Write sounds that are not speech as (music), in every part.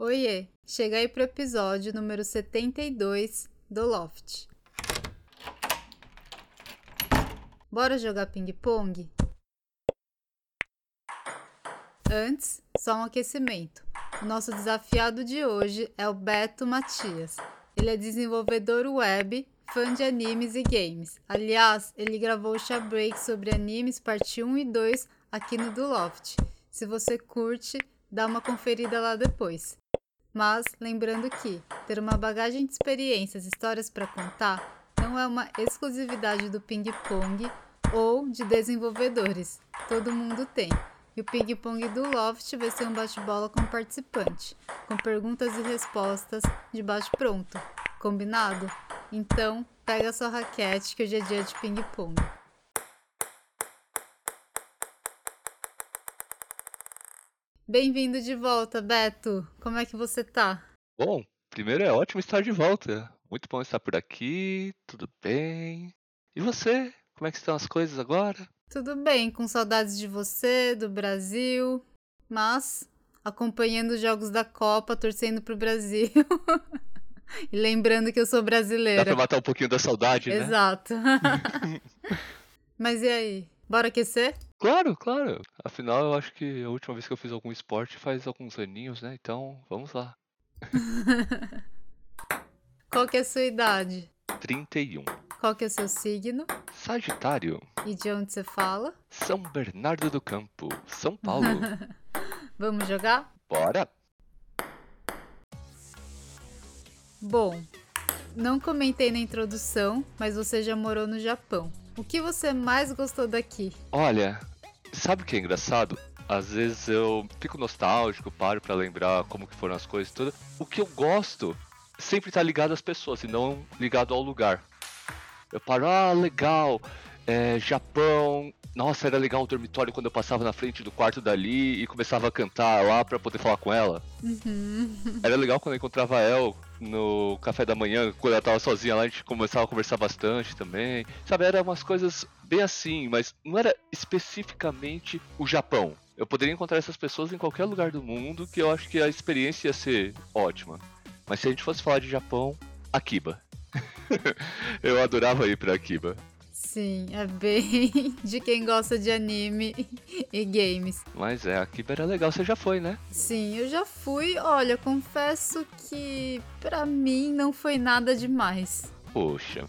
Oiê, chega aí pro episódio número 72 do Loft. Bora jogar ping-pong? Antes, só um aquecimento. O nosso desafiado de hoje é o Beto Matias. Ele é desenvolvedor web, fã de animes e games. Aliás, ele gravou o Break sobre animes parte 1 e 2 aqui no Do Loft. Se você curte, dá uma conferida lá depois. Mas lembrando que ter uma bagagem de experiências e histórias para contar não é uma exclusividade do ping-pong ou de desenvolvedores. Todo mundo tem. E o ping-pong do Loft vai ser um bate-bola com participante, com perguntas e respostas de bate-pronto. Combinado? Então, pega sua raquete que hoje é dia de ping-pong. Bem-vindo de volta, Beto. Como é que você tá? Bom, primeiro é ótimo estar de volta. Muito bom estar por aqui, tudo bem. E você? Como é que estão as coisas agora? Tudo bem, com saudades de você, do Brasil, mas acompanhando os jogos da Copa, torcendo pro Brasil. (laughs) e lembrando que eu sou brasileira. Dá pra matar um pouquinho da saudade, né? Exato. (laughs) mas e aí? Bora aquecer? Claro, claro. Afinal, eu acho que a última vez que eu fiz algum esporte faz alguns aninhos, né? Então, vamos lá. (laughs) Qual que é a sua idade? 31. Qual que é o seu signo? Sagitário. E de onde você fala? São Bernardo do Campo, São Paulo. (laughs) vamos jogar? Bora! Bom, não comentei na introdução, mas você já morou no Japão. O que você mais gostou daqui? Olha, sabe o que é engraçado? Às vezes eu fico nostálgico, paro para lembrar como que foram as coisas todas. O que eu gosto sempre tá ligado às pessoas e não ligado ao lugar. Eu paro, ah, legal, é, Japão, nossa, era legal o dormitório quando eu passava na frente do quarto dali e começava a cantar lá para poder falar com ela. Uhum. Era legal quando eu encontrava ela no café da manhã, quando ela tava sozinha lá, a gente começava a conversar bastante também. Sabe, eram umas coisas bem assim, mas não era especificamente o Japão. Eu poderia encontrar essas pessoas em qualquer lugar do mundo que eu acho que a experiência ia ser ótima. Mas se a gente fosse falar de Japão, Akiba. (laughs) eu adorava ir pra Akiba. Sim, é bem (laughs) de quem gosta de anime (laughs) e games. Mas é, a Kiba era legal, você já foi, né? Sim, eu já fui. Olha, confesso que para mim não foi nada demais. Poxa,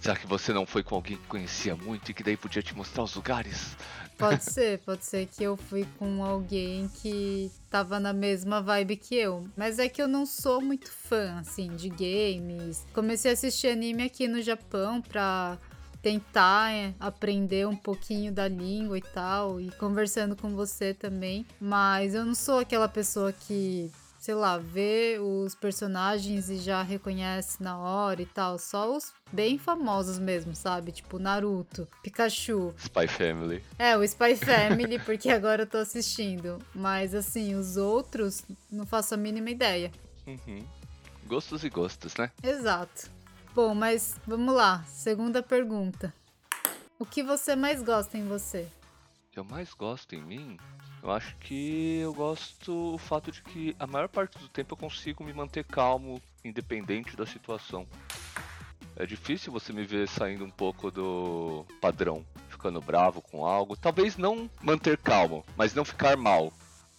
será que você não foi com alguém que conhecia muito e que daí podia te mostrar os lugares? Pode (laughs) ser, pode ser que eu fui com alguém que tava na mesma vibe que eu. Mas é que eu não sou muito fã, assim, de games. Comecei a assistir anime aqui no Japão pra tentar é, aprender um pouquinho da língua e tal, e conversando com você também. Mas eu não sou aquela pessoa que, sei lá, vê os personagens e já reconhece na hora e tal. Só os bem famosos mesmo, sabe? Tipo Naruto, Pikachu. Spy Family. É, o Spy Family, porque (laughs) agora eu tô assistindo. Mas assim, os outros, não faço a mínima ideia. Uhum. Gostos e gostos, né? Exato. Bom, mas vamos lá. Segunda pergunta. O que você mais gosta em você? O que eu mais gosto em mim? Eu acho que eu gosto o fato de que a maior parte do tempo eu consigo me manter calmo, independente da situação. É difícil você me ver saindo um pouco do padrão, ficando bravo com algo. Talvez não manter calmo, mas não ficar mal.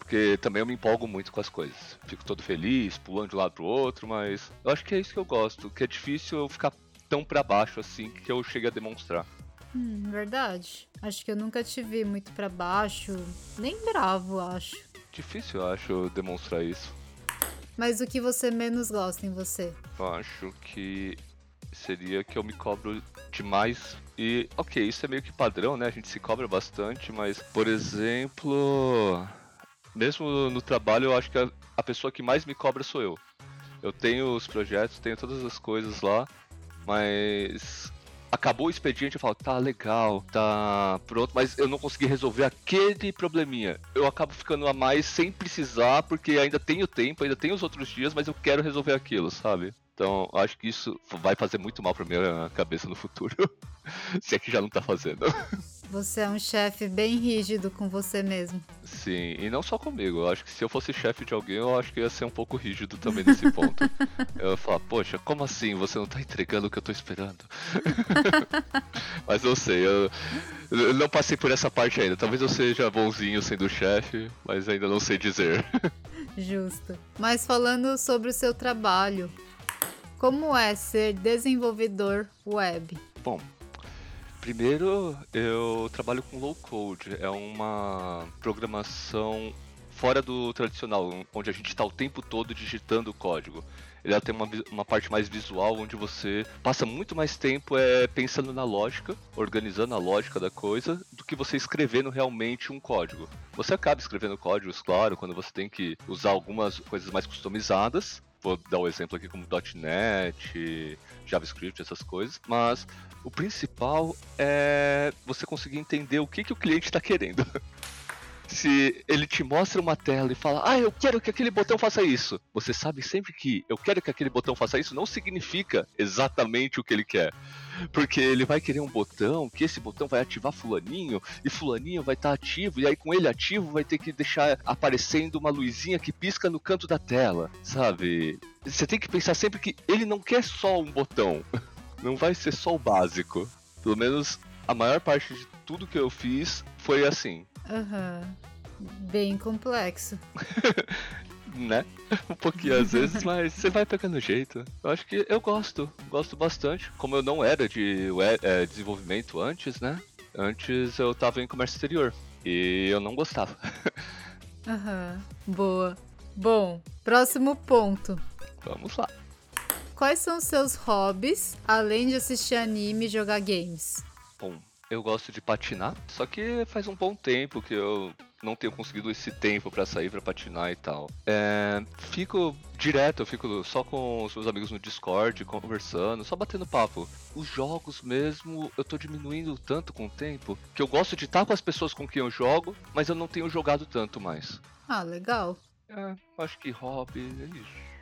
Porque também eu me empolgo muito com as coisas. Fico todo feliz, pulando de um lado pro outro, mas eu acho que é isso que eu gosto. Que é difícil eu ficar tão para baixo assim que eu chegue a demonstrar. Hum, verdade. Acho que eu nunca te vi muito para baixo, nem bravo, acho. Difícil, eu acho, demonstrar isso. Mas o que você menos gosta em você? Eu acho que seria que eu me cobro demais. E, ok, isso é meio que padrão, né? A gente se cobra bastante, mas, por exemplo mesmo no trabalho, eu acho que a, a pessoa que mais me cobra sou eu. Eu tenho os projetos, tenho todas as coisas lá, mas acabou o expediente, eu falo, tá legal, tá pronto, mas eu não consegui resolver aquele probleminha. Eu acabo ficando a mais sem precisar, porque ainda tenho tempo, ainda tenho os outros dias, mas eu quero resolver aquilo, sabe? Então, acho que isso vai fazer muito mal pra minha cabeça no futuro. (laughs) Se é que já não tá fazendo. Você é um chefe bem rígido com você mesmo. Sim, e não só comigo. Eu acho que se eu fosse chefe de alguém, eu acho que ia ser um pouco rígido também nesse (laughs) ponto. eu ia falar, poxa, como assim? Você não tá entregando o que eu tô esperando? (laughs) mas eu sei, eu, eu não passei por essa parte ainda. Talvez eu seja bonzinho sendo chefe, mas ainda não sei dizer. Justo. Mas falando sobre o seu trabalho, como é ser desenvolvedor web? Bom, primeiro eu trabalho com low code, é uma programação fora do tradicional, onde a gente está o tempo todo digitando código. Ele tem uma, uma parte mais visual, onde você passa muito mais tempo é, pensando na lógica, organizando a lógica da coisa, do que você escrevendo realmente um código. Você acaba escrevendo códigos, claro, quando você tem que usar algumas coisas mais customizadas, vou dar o um exemplo aqui como .NET, JavaScript, essas coisas, mas o principal é você conseguir entender o que, que o cliente está querendo. (laughs) se ele te mostra uma tela e fala, ah, eu quero que aquele botão faça isso, você sabe sempre que eu quero que aquele botão faça isso não significa exatamente o que ele quer. Porque ele vai querer um botão, que esse botão vai ativar fulaninho, e fulaninho vai estar tá ativo, e aí com ele ativo vai ter que deixar aparecendo uma luzinha que pisca no canto da tela, sabe? Você tem que pensar sempre que ele não quer só um botão. (laughs) Não vai ser só o básico. Pelo menos a maior parte de tudo que eu fiz foi assim. Aham. Uhum. Bem complexo. (laughs) né? Um pouquinho às vezes, (laughs) mas você vai pegando jeito. Eu acho que eu gosto, gosto bastante. Como eu não era de é, desenvolvimento antes, né? Antes eu tava em comércio exterior e eu não gostava. (laughs) Aham, uhum. boa. Bom, próximo ponto. Vamos lá. Quais são seus hobbies, além de assistir anime e jogar games? Bom, eu gosto de patinar, só que faz um bom tempo que eu não tenho conseguido esse tempo para sair para patinar e tal. É, fico direto, eu fico só com os meus amigos no Discord, conversando, só batendo papo. Os jogos mesmo, eu tô diminuindo tanto com o tempo que eu gosto de estar com as pessoas com quem eu jogo, mas eu não tenho jogado tanto mais. Ah, legal. É, acho que hobby é isso.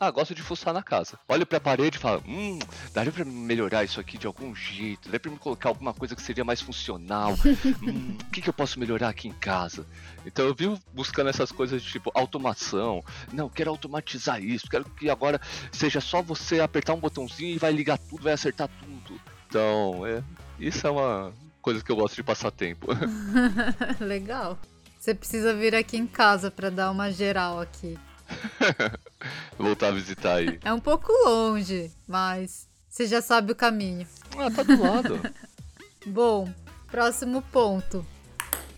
Ah, gosto de fuçar na casa. Olho pra parede e falo, hum, daria pra melhorar isso aqui de algum jeito, daria pra me colocar alguma coisa que seria mais funcional. (laughs) hum, o que, que eu posso melhorar aqui em casa? Então eu vivo buscando essas coisas de tipo automação. Não, quero automatizar isso, quero que agora seja só você apertar um botãozinho e vai ligar tudo, vai acertar tudo. Então, é, isso é uma coisa que eu gosto de passar tempo. (laughs) Legal. Você precisa vir aqui em casa para dar uma geral aqui. (laughs) Voltar a visitar aí. É um pouco longe, mas você já sabe o caminho. Ah, tá do lado. (laughs) Bom, próximo ponto.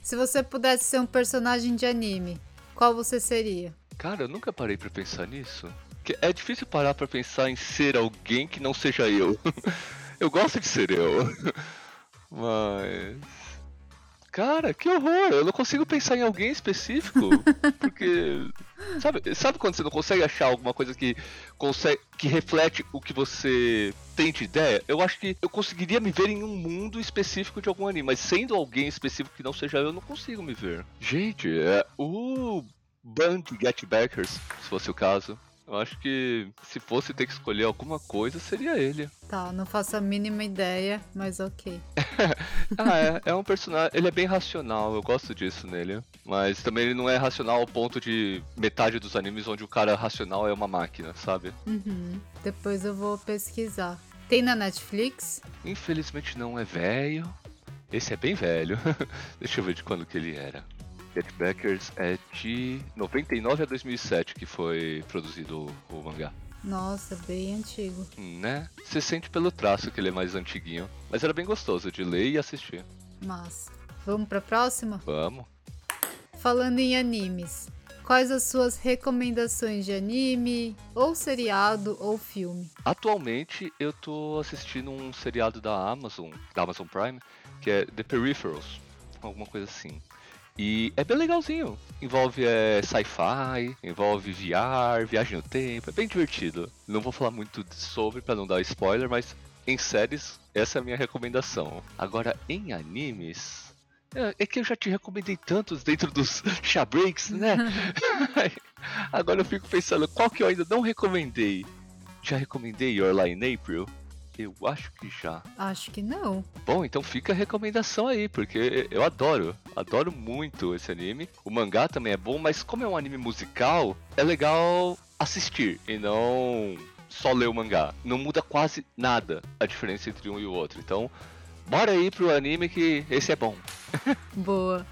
Se você pudesse ser um personagem de anime, qual você seria? Cara, eu nunca parei para pensar nisso. É difícil parar para pensar em ser alguém que não seja eu. (laughs) eu gosto de ser eu. Mas Cara, que horror! Eu não consigo pensar em alguém específico. porque. Sabe, sabe quando você não consegue achar alguma coisa que consegue. que reflete o que você tem de ideia? Eu acho que eu conseguiria me ver em um mundo específico de algum anime, mas sendo alguém específico que não seja eu, eu não consigo me ver. Gente, é. O Band Get Backers, se fosse o caso. Eu acho que se fosse ter que escolher alguma coisa, seria ele. Tá, não faço a mínima ideia, mas ok. (laughs) ah, é, é um personagem. Ele é bem racional, eu gosto disso nele. Mas também ele não é racional ao ponto de metade dos animes onde o cara racional é uma máquina, sabe? Uhum. Depois eu vou pesquisar. Tem na Netflix? Infelizmente não é velho. Esse é bem velho. (laughs) Deixa eu ver de quando que ele era. Get Backers é de 99 a 2007 que foi produzido o, o mangá. Nossa, bem antigo. Né? Você sente pelo traço que ele é mais antiguinho. Mas era bem gostoso de ler e assistir. Mas, vamos pra próxima? Vamos. Falando em animes, quais as suas recomendações de anime, ou seriado, ou filme? Atualmente eu tô assistindo um seriado da Amazon, da Amazon Prime, que é The Peripherals, alguma coisa assim. E é bem legalzinho. Envolve é, sci-fi, envolve VR, viagem no tempo, é bem divertido. Não vou falar muito sobre para não dar spoiler, mas em séries, essa é a minha recomendação. Agora, em animes. É, é que eu já te recomendei tantos dentro dos (laughs) breaks, né? (laughs) Agora eu fico pensando, qual que eu ainda não recomendei? Já recomendei Your Lie in April? Eu acho que já. Acho que não. Bom, então fica a recomendação aí, porque eu adoro, adoro muito esse anime. O mangá também é bom, mas como é um anime musical, é legal assistir e não só ler o mangá. Não muda quase nada a diferença entre um e o outro. Então, bora aí pro anime que esse é bom. (laughs) Boa.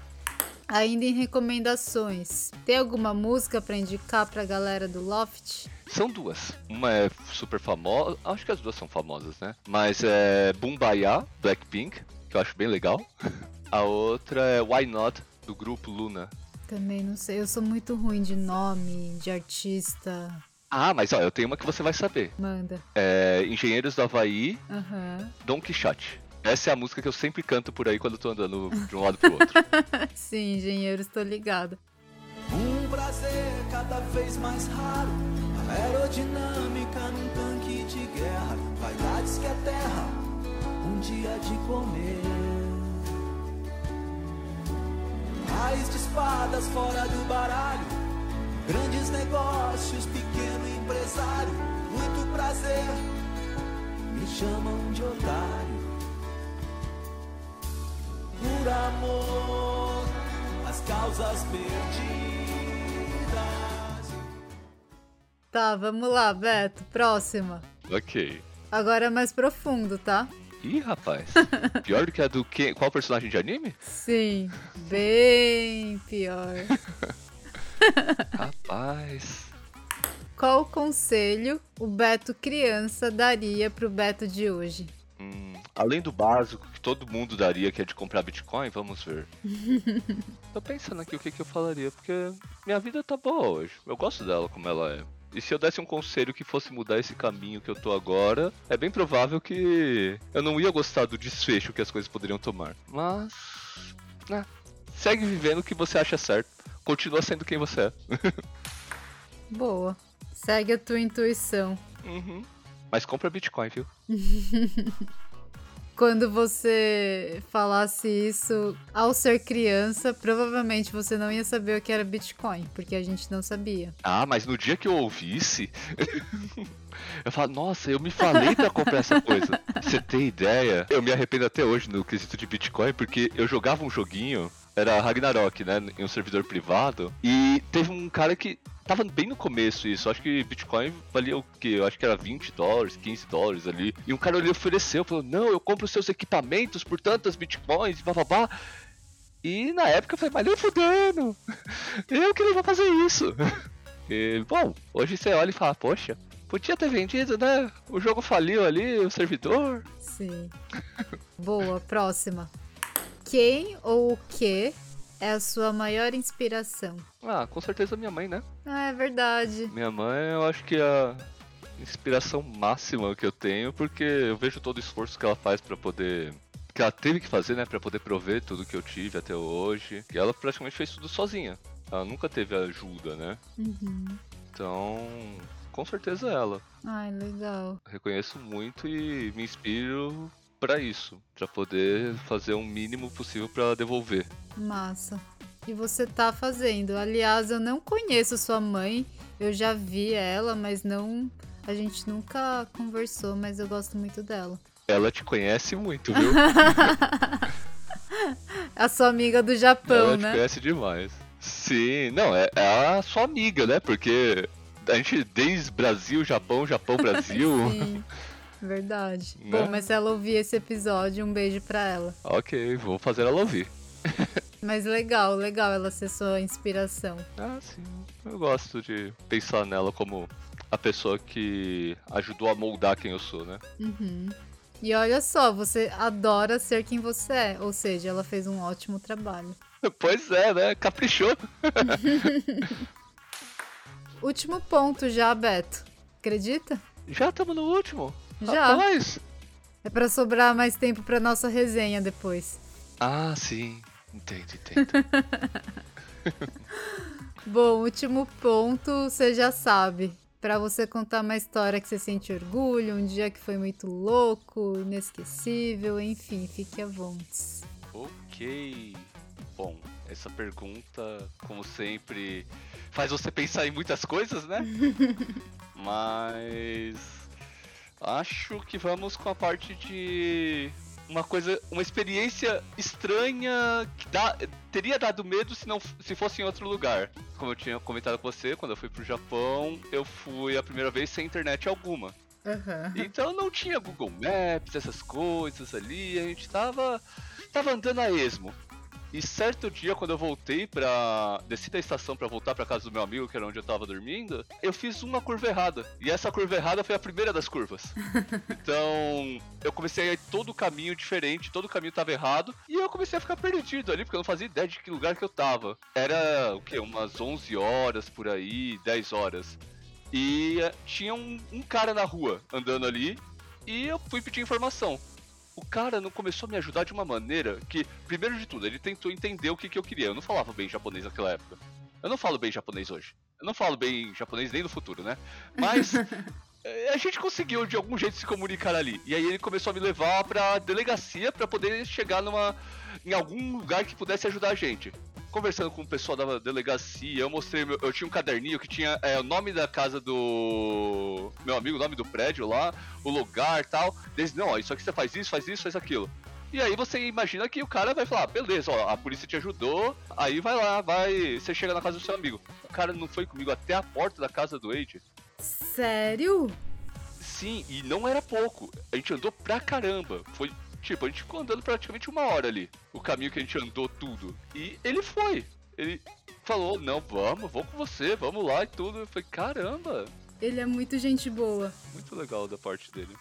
Ainda em recomendações, tem alguma música para indicar pra galera do Loft? São duas. Uma é super famosa, acho que as duas são famosas, né? Mas é Bumbaya, Blackpink, que eu acho bem legal. (laughs) A outra é Why Not, do grupo Luna. Também não sei, eu sou muito ruim de nome, de artista. Ah, mas ó, eu tenho uma que você vai saber. Manda. É Engenheiros do Havaí. Don Quixote. Essa é a música que eu sempre canto por aí quando eu tô andando de um lado pro outro. (laughs) Sim, engenheiros, tô ligado. Um prazer cada vez mais raro. Aerodinâmica num tanque de guerra. Vaidades que é terra, um dia de comer. Raiz de espadas fora do baralho. Grandes negócios, pequeno empresário. Muito prazer, me chamam de otário. Amor, as causas perdidas. Tá, vamos lá, Beto. Próxima. ok. Agora é mais profundo, tá? Ih, rapaz. Pior do que a do que... Qual personagem de anime? Sim, bem pior. (laughs) Rapaz. Qual conselho o Beto criança daria pro Beto de hoje? Hum, além do básico que todo mundo daria, que é de comprar Bitcoin, vamos ver. (laughs) Tô pensando aqui o que, que eu falaria, porque minha vida tá boa hoje. Eu gosto dela como ela é. E se eu desse um conselho que fosse mudar esse caminho que eu tô agora, é bem provável que eu não ia gostar do desfecho que as coisas poderiam tomar. Mas. né, segue vivendo o que você acha certo. Continua sendo quem você é. (laughs) Boa. Segue a tua intuição. Uhum. Mas compra Bitcoin, viu? (laughs) Quando você falasse isso ao ser criança, provavelmente você não ia saber o que era Bitcoin, porque a gente não sabia. Ah, mas no dia que eu ouvisse, (laughs) eu falo, nossa, eu me falei pra comprar essa coisa. Você tem ideia? Eu me arrependo até hoje no quesito de Bitcoin, porque eu jogava um joguinho, era Ragnarok, né, em um servidor privado, e teve um cara que tava bem no começo isso, acho que Bitcoin valia o quê? Eu acho que era 20 dólares, 15 dólares ali. E um cara ali ofereceu, falou, não, eu compro seus equipamentos por tantas Bitcoins, bababá. E na época eu falei, mas nem fudendo, (laughs) eu que não vou fazer isso. (laughs) E, bom, hoje você olha e fala, poxa, podia ter vendido, né? O jogo faliu ali, o servidor. Sim. Boa, próxima. Quem ou o que é a sua maior inspiração? Ah, com certeza minha mãe, né? Ah, é verdade. Minha mãe, eu acho que é a inspiração máxima que eu tenho, porque eu vejo todo o esforço que ela faz pra poder. que ela teve que fazer, né? Pra poder prover tudo que eu tive até hoje. E ela praticamente fez tudo sozinha. Ela nunca teve ajuda, né? Uhum. Então, com certeza ela. Ai, legal. Reconheço muito e me inspiro pra isso, pra poder fazer o mínimo possível pra devolver. Massa. E você tá fazendo. Aliás, eu não conheço sua mãe. Eu já vi ela, mas não. A gente nunca conversou, mas eu gosto muito dela. Ela te conhece muito, viu? (laughs) A sua amiga do Japão, Ela te né? conhece demais. Sim, não, é, é a sua amiga, né? Porque a gente, desde Brasil, Japão, Japão, (laughs) Brasil. Sim, verdade. Né? Bom, mas se ela ouvir esse episódio, um beijo pra ela. ok, vou fazer ela ouvir. (laughs) Mas legal, legal ela ser sua inspiração. Ah, sim. Eu gosto de pensar nela como a pessoa que ajudou a moldar quem eu sou, né? Uhum. E olha só, você adora ser quem você é. Ou seja, ela fez um ótimo trabalho. (laughs) Pois é, né? Caprichou. (laughs) Último ponto já, Beto. Acredita? Já estamos no último. Já. Rapaz. É pra sobrar mais tempo pra nossa resenha depois. Ah, sim. Entendo, entendo. (laughs) Bom, último ponto, você já sabe. Pra você contar uma história que você sente orgulho, um dia que foi muito louco, inesquecível, enfim, fique à vontade. ok. Bom, essa pergunta, como sempre, faz você pensar em muitas coisas, né? (laughs) Mas Acho que vamos com a parte de uma coisa, uma experiência estranha que dá, teria dado medo se não se fosse em outro lugar. Como eu tinha comentado com você, quando eu fui pro Japão, eu fui a primeira vez sem internet alguma. Uhum. Então não tinha Google Maps, essas coisas ali, a gente tava tava andando a esmo. E certo dia, quando eu voltei pra. desci da estação para voltar pra casa do meu amigo, que era onde eu tava dormindo, eu fiz uma curva errada. E essa curva errada foi a primeira das curvas. (laughs) então, eu comecei a ir todo o caminho diferente, todo o caminho tava errado. E eu comecei a ficar perdido ali, porque eu não fazia ideia de que lugar que eu tava. Era o quê? Umas 11 horas por aí, 10 horas. E eh, tinha um, um cara na rua andando ali. E eu fui pedir informação o cara não começou a me ajudar de uma maneira que, primeiro de tudo, ele tentou entender o que, que eu queria. Eu não falava bem japonês naquela época. Eu não falo bem japonês hoje. Eu não falo bem japonês nem no futuro, né? Mas (laughs) eh, a gente conseguiu de algum jeito se comunicar ali. E aí ele começou a me levar pra delegacia para poder chegar numa em algum lugar que pudesse ajudar a gente conversando com o pessoal da delegacia, eu mostrei, meu, eu tinha um caderninho que tinha é, o nome da casa do meu amigo, o nome do prédio lá, o lugar tal. Eles, não, ó, isso aqui você faz isso, faz isso, faz aquilo. E aí você imagina que o cara vai falar, beleza, ó, a polícia te ajudou, aí vai lá, vai, você chega na casa do seu amigo. O cara não foi comigo até a porta da casa do Age. Sério? Sim, e não era pouco. A gente andou pra caramba. Foi Tipo, a gente ficou andando praticamente uma hora ali. O caminho que a gente andou tudo. E ele foi. Ele falou, não, vamos, vou com você, vamos lá e tudo. Eu falei, caramba. Ele é muito gente boa. Muito legal da parte dele.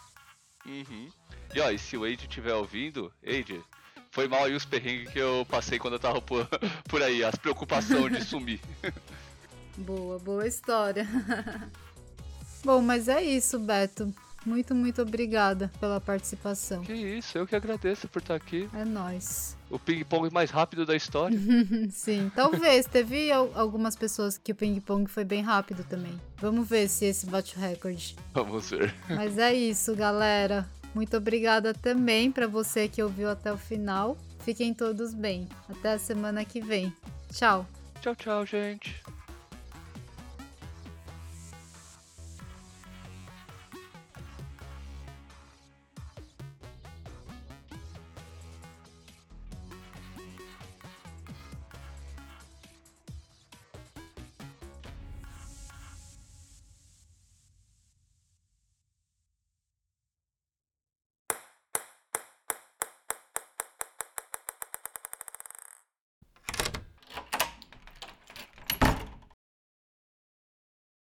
Uhum. E ó, e se o Age estiver ouvindo, Age, foi mal aí os perrengues que eu passei quando eu tava por, (laughs) por aí, as preocupações de sumir. (laughs) boa, boa história. (laughs) Bom, mas é isso, Beto. Muito, muito obrigada pela participação. Que isso, eu que agradeço por estar aqui. É nós. O ping-pong mais rápido da história. (laughs) Sim, talvez. Teve algumas pessoas que o ping-pong foi bem rápido também. Vamos ver se esse bate o recorde. Vamos ver. Mas é isso, galera. Muito obrigada também para você que ouviu até o final. Fiquem todos bem. Até a semana que vem. Tchau. Tchau, tchau, gente.